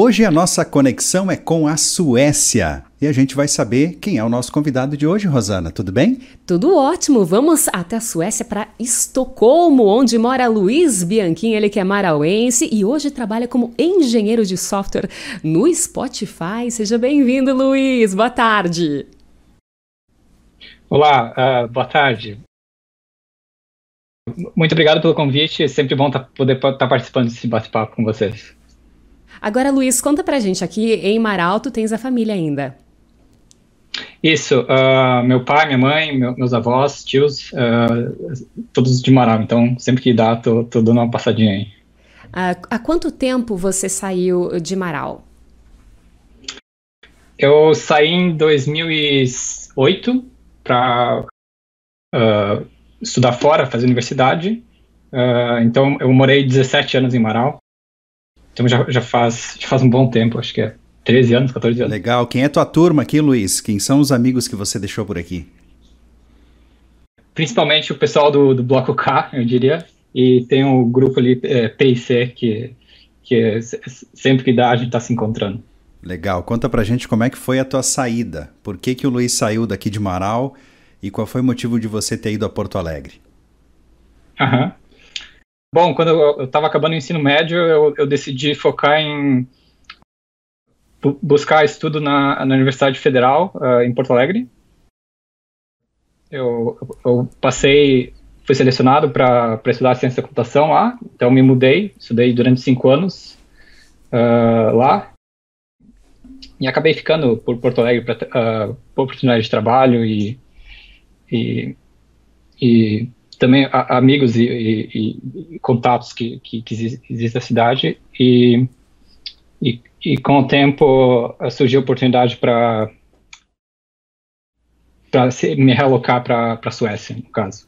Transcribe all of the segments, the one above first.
Hoje a nossa conexão é com a Suécia e a gente vai saber quem é o nosso convidado de hoje, Rosana. Tudo bem? Tudo ótimo. Vamos até a Suécia para Estocolmo, onde mora Luiz Bianchini, ele que é marauense e hoje trabalha como engenheiro de software no Spotify. Seja bem-vindo, Luiz. Boa tarde. Olá, uh, boa tarde. Muito obrigado pelo convite. É sempre bom tá, poder estar tá participando desse bate-papo com vocês. Agora, Luiz, conta pra gente aqui em Maralto tens a família ainda. Isso, uh, meu pai, minha mãe, meu, meus avós, tios, uh, todos de Maralto. Então, sempre que dá, tô, tô dando uma passadinha aí. Uh, há quanto tempo você saiu de Marau? Eu saí em 2008 para estudar fora, fazer universidade. então, eu morei 17 anos em Marau. Então já, já, faz, já faz um bom tempo, acho que é 13 anos, 14 anos. Legal. Quem é tua turma aqui, Luiz? Quem são os amigos que você deixou por aqui? Principalmente o pessoal do, do Bloco K, eu diria. E tem o um grupo ali, é, PIC, que, que é, sempre que dá a gente está se encontrando. Legal. Conta pra gente como é que foi a tua saída. Por que, que o Luiz saiu daqui de Marau e qual foi o motivo de você ter ido a Porto Alegre? Aham. Uhum. Bom, quando eu estava acabando o ensino médio, eu, eu, decidi focar em buscar estudo na, na Universidade Federal, uh, em Porto Alegre. Eu, eu passei, fui selecionado para estudar ciência da computação lá, então me mudei, estudei durante cinco anos uh, lá. E acabei ficando por Porto Alegre uh, oportunidade de trabalho e, e, e também a, amigos e, e, e, contatos que, que, que na cidade e, e, e, com o tempo eh, surgiu a oportunidade para para me realocar para a Suécia, no caso.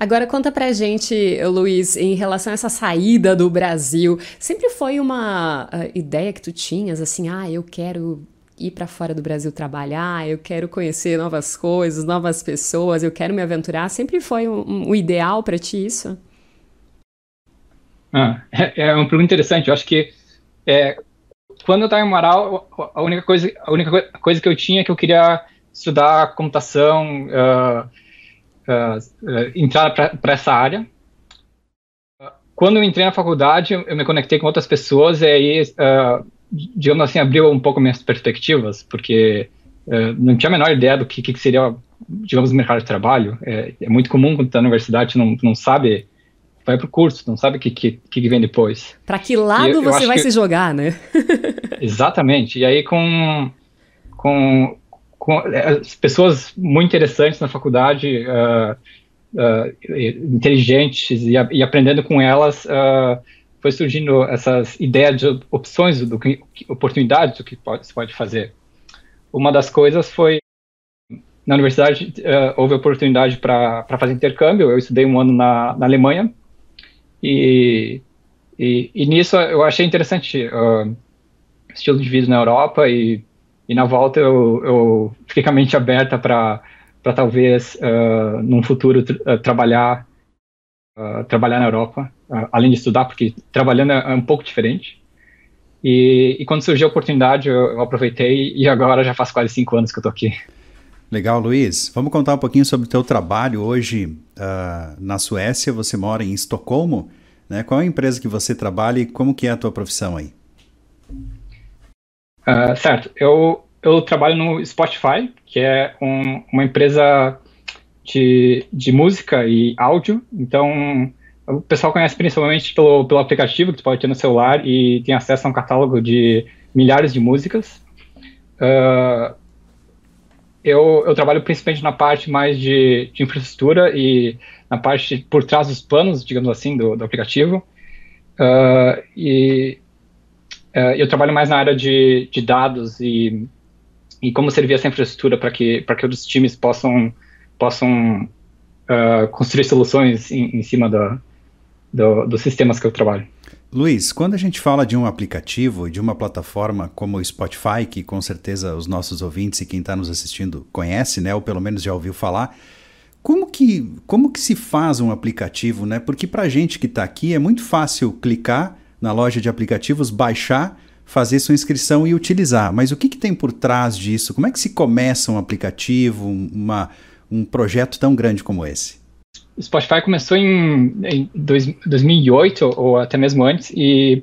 Agora conta pra gente, Luiz, em relação a essa saída do Brasil, sempre foi uma uh, ideia que tu tinhas, assim, ah, eu quero ir para fora do Brasil trabalhar, eu quero conhecer novas coisas, novas pessoas, eu quero me aventurar. Sempre foi um, um ideal para ti isso? Ah, é, é uma pergunta interessante. Eu acho que é, quando eu estava em Amaral, a única coisa, a única coisa que eu tinha é que eu queria estudar computação, uh, uh, uh, entrar para essa área. Quando eu entrei na faculdade, eu me conectei com outras pessoas e aí digamos assim, abriu um pouco minhas perspectivas, porque uh, não tinha a menor ideia do que, que seria, digamos, o mercado de trabalho. É, é muito comum quando está na universidade, não, não sabe, vai para o curso, não sabe o que, que, que vem depois. Para que lado eu, você vai que... se jogar, né? Exatamente. E aí com, com, com é, as pessoas muito interessantes na faculdade, uh, uh, inteligentes, e, e, aprendendo com elas, uh, foi surgindo essas ideias de opções, do que, oportunidades do que pode, se pode fazer. Uma das coisas foi na universidade uh, houve oportunidade para fazer intercâmbio. Eu estudei um ano na, na Alemanha e, e, e, nisso eu achei interessante uh, estilo de vida na Europa e, e na volta eu, eu fiquei com a mente aberta para talvez uh, num futuro tra trabalhar trabalhar na Europa além de estudar, porque trabalhando é, é um pouco diferente. E, e quando surgiu a oportunidade, eu, eu, aproveitei e agora já faz quase cinco anos que eu tô aqui. Legal, Luiz. Vamos contar um pouquinho sobre o teu trabalho hoje uh, na Suécia. Você mora em Estocolmo, né? Qual é a empresa que você trabalha e como que é a tua profissão aí? Uh, certo. Eu, eu trabalho no Spotify, que é um, uma empresa de, de música e áudio. Então, o pessoal conhece principalmente pelo, pelo aplicativo que tu pode ter no celular e tem acesso a um catálogo de milhares de músicas. Uh, eu, eu, trabalho principalmente na parte mais de, de, infraestrutura e na parte por trás dos panos, digamos assim, do, do aplicativo. Uh, e uh, eu trabalho mais na área de, de dados e, e, como servir essa infraestrutura para que, que outros times possam, possam construir soluções em, em cima da, do, dos sistemas que eu trabalho. Luiz, quando a gente fala de um aplicativo, de uma plataforma como o Spotify, que com certeza os nossos ouvintes e quem está nos assistindo conhece, né, ou pelo menos já ouviu falar, como que, como que se faz um aplicativo, né? Porque para a gente que está aqui é muito fácil clicar na loja de aplicativos, baixar, fazer sua inscrição e utilizar. Mas o que, que tem por trás disso? Como é que se começa um aplicativo, uma, um projeto tão grande como esse? O Spotify começou em, em dois, 2008 ou até mesmo antes e,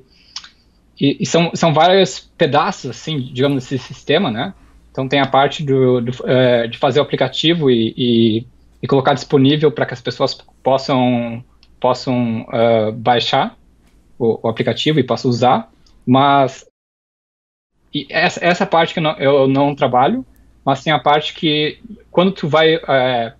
e, e, são, são vários pedaços, assim, digamos, desse sistema, né? Então tem a parte do, do é, de fazer o aplicativo e, e, e colocar disponível para que as pessoas possam, possam uh, baixar o, o, aplicativo e possam usar, mas essa, essa parte que eu não, eu não, trabalho, mas tem a parte que quando tu vai é,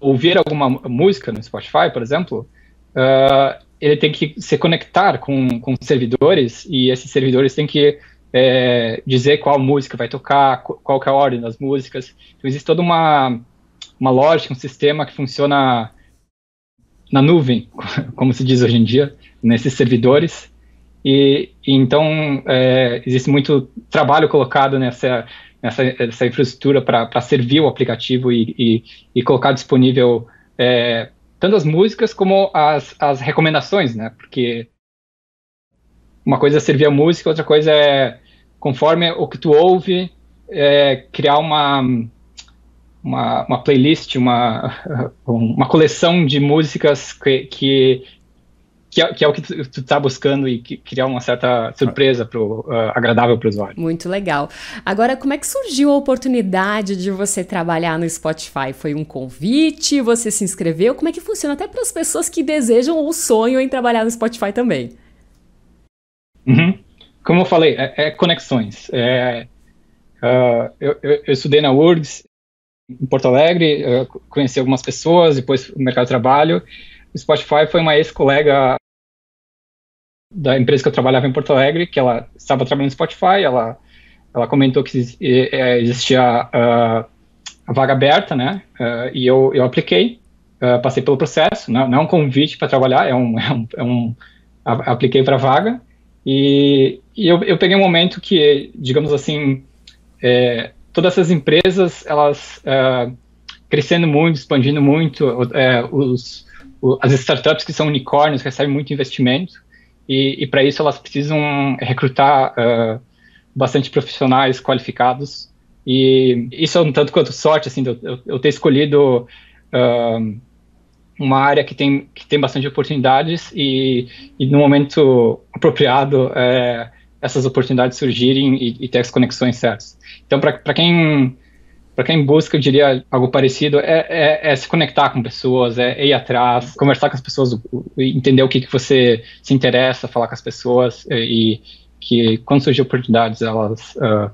ouvir alguma música no Spotify, por exemplo, uh, ele tem que se conectar com, com servidores e esses servidores têm que é, dizer qual música vai tocar, qual é a ordem das músicas. Então, existe toda uma, uma lógica, um sistema que funciona na nuvem, como se diz hoje em dia, nesses servidores. E, e então, é, existe muito trabalho colocado nessa, nessa, nessa infraestrutura para servir o aplicativo e, e, e colocar disponível é, tanto as músicas como as, as recomendações, né? Porque uma coisa é servir a música, outra coisa é, conforme o que tu ouve, é, criar uma, uma, uma, playlist, uma, uma coleção de músicas que, que, que, é, que é o que tu, tu tá buscando e que, criar uma certa surpresa pro, uh, agradável para o usuário. Muito legal. Agora, como é que surgiu a oportunidade de você trabalhar no Spotify? Foi um convite? Você se inscreveu? Como é que funciona até para as pessoas que desejam ou sonham em trabalhar no Spotify também? Uhum. Como eu falei, é, é conexões. É, uh, eu, eu, eu, estudei na URGS em Porto Alegre, uh, conheci algumas pessoas, depois o mercado de trabalho. O Spotify foi uma ex-colega da empresa que eu trabalhava em Porto Alegre, que ela estava trabalhando no Spotify, ela, ela comentou que é, existia uh, a vaga aberta, né, uh, e eu, eu apliquei, uh, passei pelo processo, não, não é um convite para trabalhar, é um, é um, é um apliquei para a vaga, e, e eu, eu, peguei um momento que, digamos assim, é, todas essas empresas, elas crescendo muito, expandindo muito, é, os, as startups que são unicórnios recebem muito investimento, e, e para isso elas precisam recrutar uh, bastante profissionais qualificados, e isso é um tanto quanto sorte, assim, eu, eu, eu ter escolhido uh, uma área que tem, que tem bastante oportunidades e, e no momento apropriado é, essas oportunidades surgirem e, e, ter as conexões certas. Então, para quem para quem busca, eu diria algo parecido, é, é, é, se conectar com pessoas, é, é, ir atrás, conversar com as pessoas, entender o que, que você se interessa, falar com as pessoas e que quando surgir oportunidades elas uh,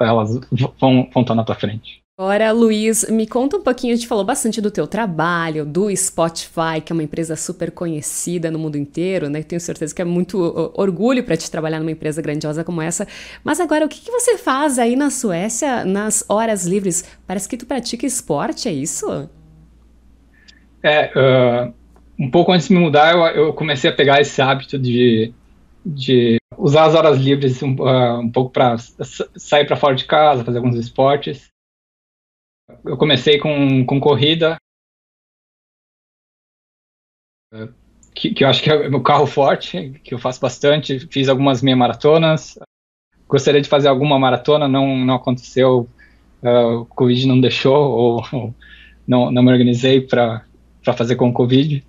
elas vão, vão estar na tua frente. Agora, Luiz, me conta um pouquinho, a gente falou bastante do teu trabalho, do Spotify, que é uma empresa super conhecida no mundo inteiro, né? Tenho certeza que é muito orgulho para te trabalhar numa empresa grandiosa como essa. Mas agora, o que, que, você faz aí na Suécia nas horas livres? Parece que tu pratica esporte, é isso? É, uh, um pouco antes de me mudar, eu, eu comecei a pegar esse hábito de, de usar as horas livres um, uh, um pouco para sair para fora de casa, fazer alguns esportes eu comecei com, com corrida, que, que eu acho que é meu carro forte, que eu faço bastante. Fiz algumas meia maratonas. Gostaria de fazer alguma maratona, não, não aconteceu. Uh, o Covid não deixou, ou, ou não, não me organizei para fazer com o Covid.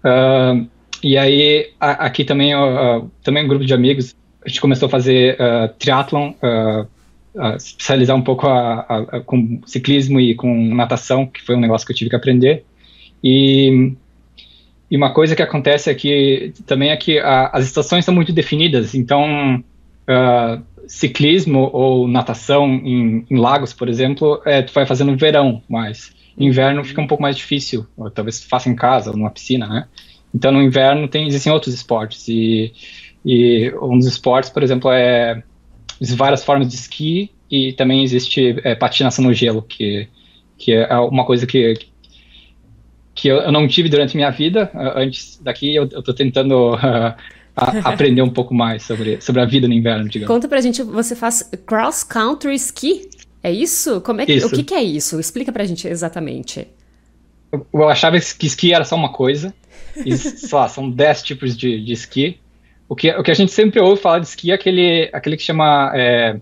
Uh, e aí, a, aqui também, uh, também um grupo de amigos, a gente começou a fazer uh, triatlon, uh, especializar um pouco a, a, a, com ciclismo e com natação, que foi um negócio que eu tive que aprender. E, e uma coisa que acontece aqui também é que as estações são muito definidas, então uh, ciclismo ou natação em, em, lagos, por exemplo, é, tu vai fazendo no verão, mas inverno fica um pouco mais difícil, ou talvez faça em casa ou numa piscina, né? Então no inverno tem existem outros esportes e, e um dos esportes, por exemplo, é várias formas de esqui e também existe é, patinação no gelo, que, que é uma coisa que, que eu não tive durante minha vida. Antes daqui, eu estou tentando uh, aprender um pouco mais sobre, sobre a vida no inverno, digamos. Conta pra gente, você faz cross-country ski? É isso? Como é que, isso. O que, que, é isso? Explica pra gente exatamente. Eu, eu achava que esqui era só uma coisa. E, sei lá, são 10 tipos de, de esqui. O que, o que a gente sempre ouve falar de esqui é aquele, aquele que chama é,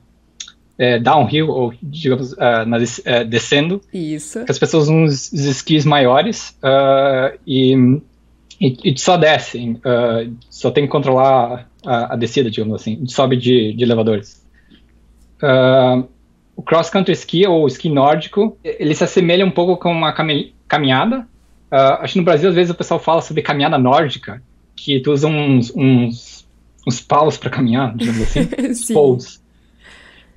é, downhill, ou digamos, uh, na, uh, descendo. Isso. Que as pessoas usam os, esquis maiores uh, e, e, e, só descem, só tem que controlar a, a, descida, digamos assim, sobe de, de elevadores. o cross country ski, ou ski nórdico, ele se assemelha um pouco com uma caminhada. acho que no Brasil, às vezes, o pessoal fala sobre caminhada nórdica, que tu usa uns, uns, uns paus para caminhar, digamos assim, poles.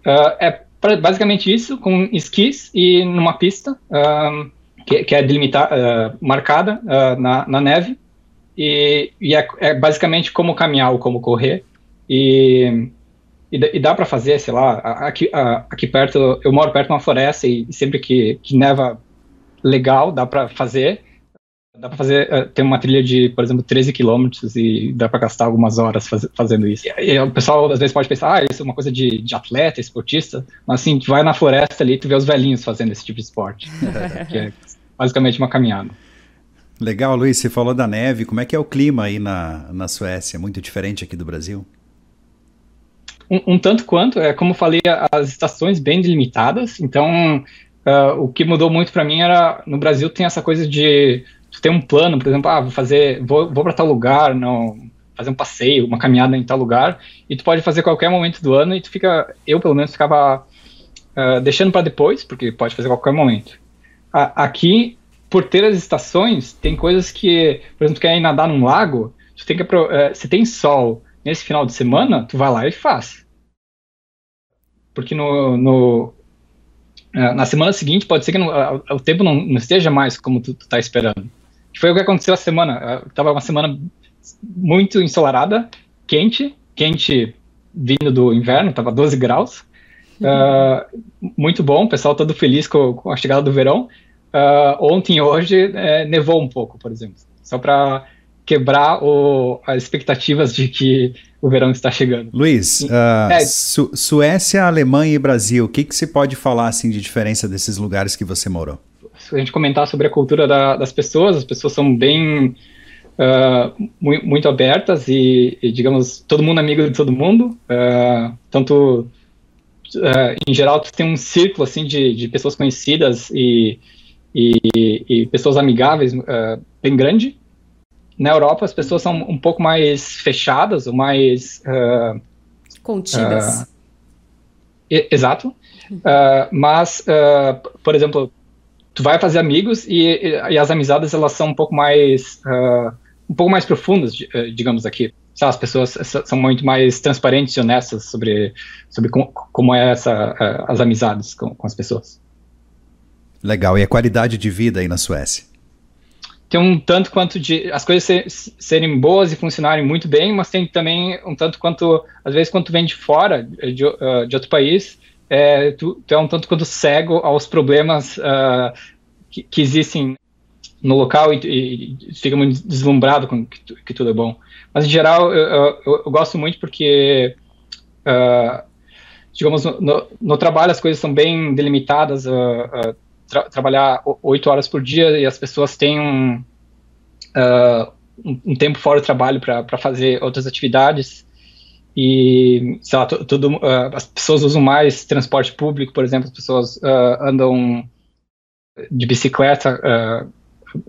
Uh, é basicamente isso, com esquis e numa pista uh, que, que, é delimitada, uh, marcada na, na, neve. E, e é, é, basicamente como caminhar ou como correr. E, e, e dá para fazer, sei lá, aqui, aqui perto, eu moro perto de uma floresta e sempre que, que neva legal, dá para fazer. Dá para fazer, uh, tem uma trilha de, por exemplo, 13 quilômetros e dá para gastar algumas horas faz, fazendo isso. E, e, o pessoal às vezes pode pensar, ah, isso é uma coisa de, de atleta, esportista, mas assim, tu vai na floresta ali e tu vê os velhinhos fazendo esse tipo de esporte, que é basicamente uma caminhada. Legal, Luiz, você falou da neve, como é que é o clima aí na, na Suécia? Muito diferente aqui do Brasil? Um, um tanto quanto, é como eu falei, as estações bem delimitadas, então uh, o que mudou muito para mim era, no Brasil tem essa coisa de tu tem um plano, por exemplo, ah, vou fazer, vou, vou para tal lugar, não, fazer um passeio, uma caminhada em tal lugar, e tu pode fazer qualquer momento do ano e tu fica, eu pelo menos ficava uh, deixando para depois, porque pode fazer qualquer momento. A, aqui, por ter as estações, tem coisas que, por exemplo, tu quer ir nadar num lago, tu tem que, uh, se tem sol nesse final de semana, tu vai lá e faz. Porque no, no uh, na semana seguinte pode ser que no, o tempo não, não, esteja mais como tu, tu tá esperando. Foi o que aconteceu a semana. Tava uma semana muito ensolarada, quente, quente vindo do inverno, tava 12 graus. Uh, muito bom, o pessoal todo feliz com, com a chegada do verão. Uh, ontem e hoje é, nevou um pouco, por exemplo, só para quebrar o, as expectativas de que o verão está chegando. Luiz, uh, é, Su Suécia, Alemanha e Brasil, o que, que se pode falar assim de diferença desses lugares que você morou? Se a gente comentar sobre a cultura da, das pessoas, as pessoas são bem uh, ah, muito, abertas e, e, digamos, todo mundo é amigo de todo mundo. Uh, tanto, uh, em geral, tu tem um círculo assim de, de pessoas conhecidas e, e, e pessoas amigáveis bem grande. Na Europa, as pessoas são um pouco mais fechadas, ou mais contidas. exato. mas, por exemplo, tu vai fazer amigos e, e, as amizades elas são um pouco mais uh, um pouco mais profundas, eh, digamos aqui. Sabe, as pessoas são muito mais transparentes e honestas sobre sobre como, como é essa uh, as amizades com, com as pessoas. Legal. E a qualidade de vida aí na Suécia? Tem um tanto quanto de as coisas ser, serem boas e funcionarem muito bem, mas tem também um tanto quanto às vezes quando tu vem de fora de, uh, de outro país é, tu, tu, é um tanto quanto cego aos problemas uh, que, que, existem no local e, e fica muito deslumbrado com que, que, tudo é bom. Mas, em geral, eu, eu, eu gosto muito porque, uh, digamos, no, no, trabalho as coisas são bem delimitadas, uh, tra trabalhar oito horas por dia e as pessoas têm um, um, um tempo fora do trabalho para fazer outras atividades e, sei lá, tudo, uh, as pessoas usam mais transporte público, por exemplo, as pessoas uh, andam de bicicleta uh,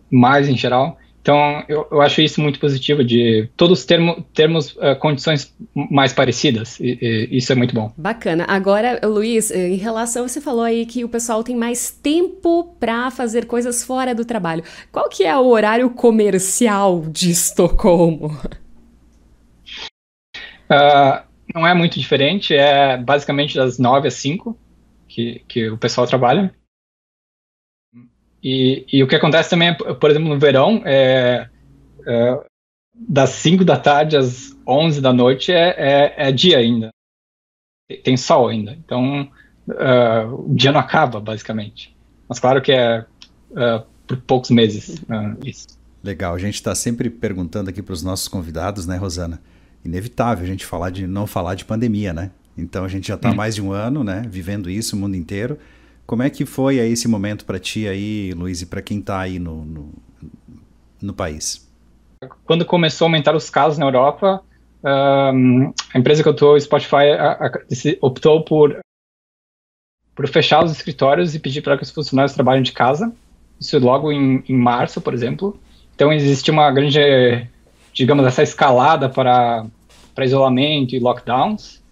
mais em geral. Então, eu, eu, acho isso muito positivo, de todos termo, termos condições mais parecidas, e, e, isso é muito bom. Bacana. Agora, Luiz, em relação, você falou aí que o pessoal tem mais tempo para fazer coisas fora do trabalho. Qual que é o horário comercial de Estocolmo? Uh, não é muito diferente, é basicamente das 9 às 5 que, que o pessoal trabalha. E, e o que acontece também, por exemplo, no verão, é, é das 5 da tarde às 11 da noite é, é, é dia ainda. Tem sol ainda. Então, uh, o dia não acaba, basicamente. Mas claro que é uh, por poucos meses uh, isso. Legal. A gente está sempre perguntando aqui para os nossos convidados, né, Rosana? Inevitável a gente falar de não falar de pandemia, né? Então a gente já está hum. mais de um ano, né, vivendo isso o mundo inteiro. Como é que foi aí esse momento para ti aí, Luiz, e para quem está aí no, no, no, país? Quando começou a aumentar os casos na Europa, um, a empresa que eu estou, Spotify, a, a, optou por, por fechar os escritórios e pedir para que os funcionários trabalhem de casa. Isso logo em, em março, por exemplo. Então existe uma grande, digamos, essa escalada para, para isolamento e lockdowns.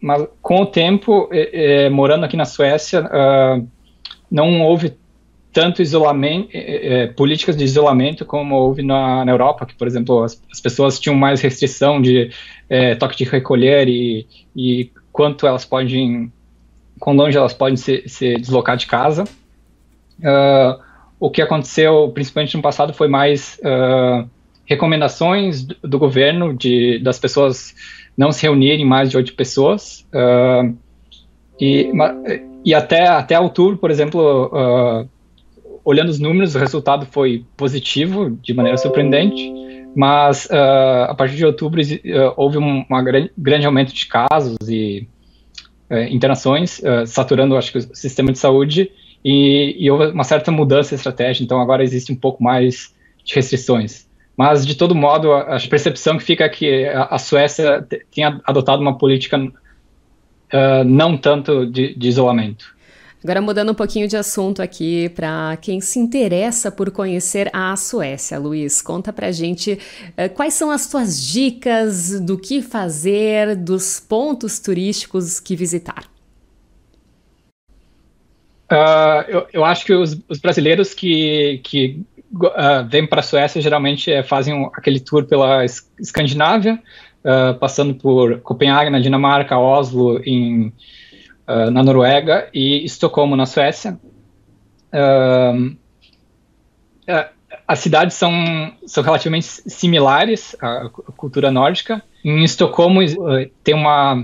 Mas com o tempo, é, é, morando aqui na Suécia, uh, não houve tanto isolamento, é, políticas de isolamento como houve na, na Europa, que, por exemplo, as, as, pessoas tinham mais restrição de é, toque de recolher e, e quanto elas podem, quão longe elas podem se, se deslocar de casa. Uh, o que aconteceu, principalmente no passado, foi mais uh, recomendações do, governo de das pessoas não se reunirem mais de oito pessoas. Uh, e, e até, até outubro, por exemplo, uh, olhando os números, o resultado foi positivo, de maneira surpreendente, mas uh, a partir de outubro houve um grande, grande aumento de casos e uh, internações, saturando, acho que, o sistema de saúde, e, e, houve uma certa mudança de estratégia, então agora existe um pouco mais de restrições. Mas, de todo modo, a, a percepção que fica é que a, a Suécia tinha adotado uma política não tanto de, de isolamento. Agora, mudando um pouquinho de assunto aqui para quem se interessa por conhecer a Suécia, Luiz, conta pra gente uh, quais são as tuas dicas do que fazer, dos pontos turísticos que visitar. Uh, eu, eu, acho que os, os brasileiros que, que uh, vêm para a Suécia geralmente é, fazem um, aquele tour pela Escandinávia, passando por Copenhague, na Dinamarca, Oslo, em uh, na Noruega e Estocolmo, na Suécia. Uh, as cidades são, são relativamente similares à cultura nórdica. Em Estocolmo tem uma,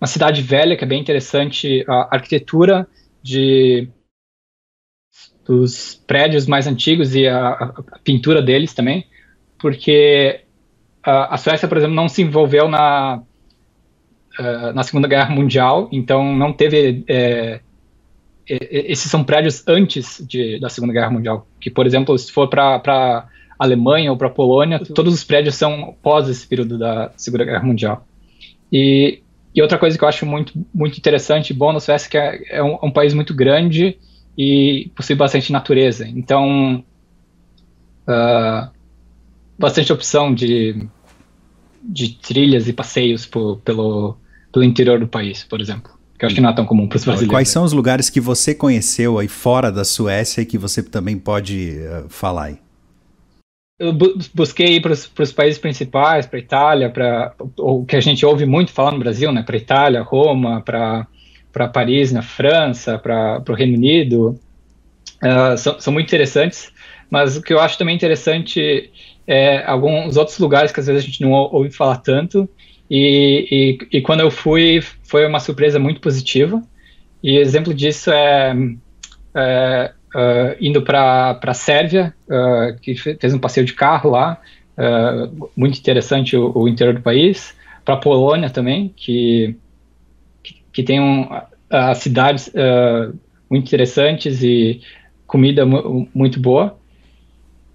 uma cidade velha que é bem interessante, a arquitetura de dos prédios mais antigos e a, a pintura deles também, porque a, a Suécia, por exemplo, não se envolveu na uh, na Segunda Guerra Mundial, então não teve. É, esses são prédios antes de, da Segunda Guerra Mundial. Que, por exemplo, se for para Alemanha ou para Polônia, todos os prédios são pós esse período da Segunda Guerra Mundial. E, e outra coisa que eu acho muito, muito interessante e bom na Suécia é que é, é um, um, país muito grande e possui bastante natureza. Então, uh, bastante opção de, de trilhas e passeios por, pelo, pelo interior do país, por exemplo. Que eu acho que não é tão comum para os brasileiros. Quais são os lugares que você conheceu aí fora da Suécia e que você também pode uh, falar aí? Eu bu busquei ir para os países principais, para Itália, para o que a gente ouve muito falar no Brasil, né? Para Itália, Roma, para para Paris, na França, para o Reino Unido, uh, são, são muito interessantes. Mas o que eu acho também interessante é alguns outros lugares que às vezes a gente não ouve falar tanto e, e, e, quando eu fui, foi uma surpresa muito positiva. E exemplo disso é, é uh, indo para a Sérvia, uh, que fez um passeio de carro lá, uh, muito interessante o, o, interior do país. Para a Polônia também, que, que, tem um, cidades muito interessantes e comida mu muito boa.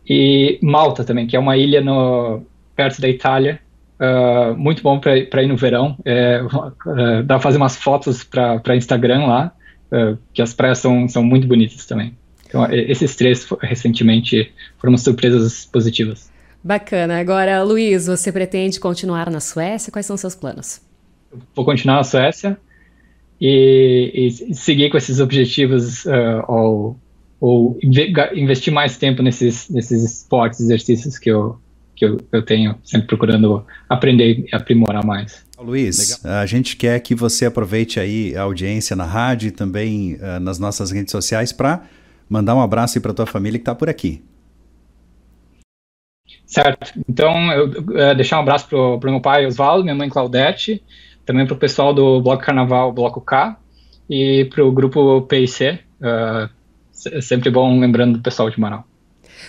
E Malta também, que é uma ilha no, perto da Itália, Uh, muito bom para ir no verão. É, uh, dá para fazer umas fotos para Instagram lá, uh, que as praias são, são muito bonitas também. Então, esses três recentemente foram surpresas positivas. Bacana. Agora, Luiz, você pretende continuar na Suécia? Quais são seus planos? vou continuar na Suécia e, e seguir com esses objetivos ou, ou investir mais tempo nesses, nesses esportes, exercícios que eu, que eu, eu tenho sempre procurando aprender e aprimorar mais. Luiz, Legal. a gente quer que você aproveite aí a audiência na rádio e também uh, nas nossas redes sociais para mandar um abraço para tua família que está por aqui. Certo. Então, eu uh, deixar um abraço para o meu pai Oswaldo, minha mãe Claudete, também para o pessoal do Bloco Carnaval Bloco K e para o grupo PIC. Uh, é sempre bom lembrando do pessoal de Manaus.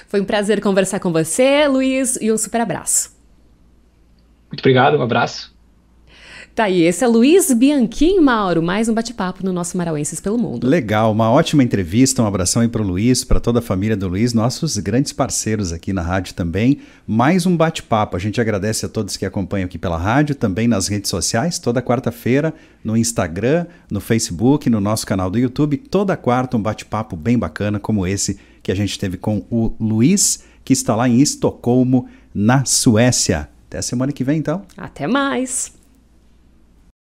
Foi um prazer conversar com você, Luiz, e um super abraço. Muito obrigado, um abraço. Tá aí, esse é Luiz Bianchim Mauro, mais um bate-papo no nosso Marauenses pelo Mundo. Legal, uma ótima entrevista, um abração aí pro Luiz, para toda a família do Luiz, nossos grandes parceiros aqui na rádio também. Mais um bate-papo, a gente agradece a todos que acompanham aqui pela rádio, também nas redes sociais, toda quarta-feira, no Instagram, no Facebook, no nosso canal do YouTube, toda quarta um bate-papo bem bacana como esse que a gente teve com o Luiz, que está lá em Estocolmo, na Suécia. Até semana que vem, então. Até mais!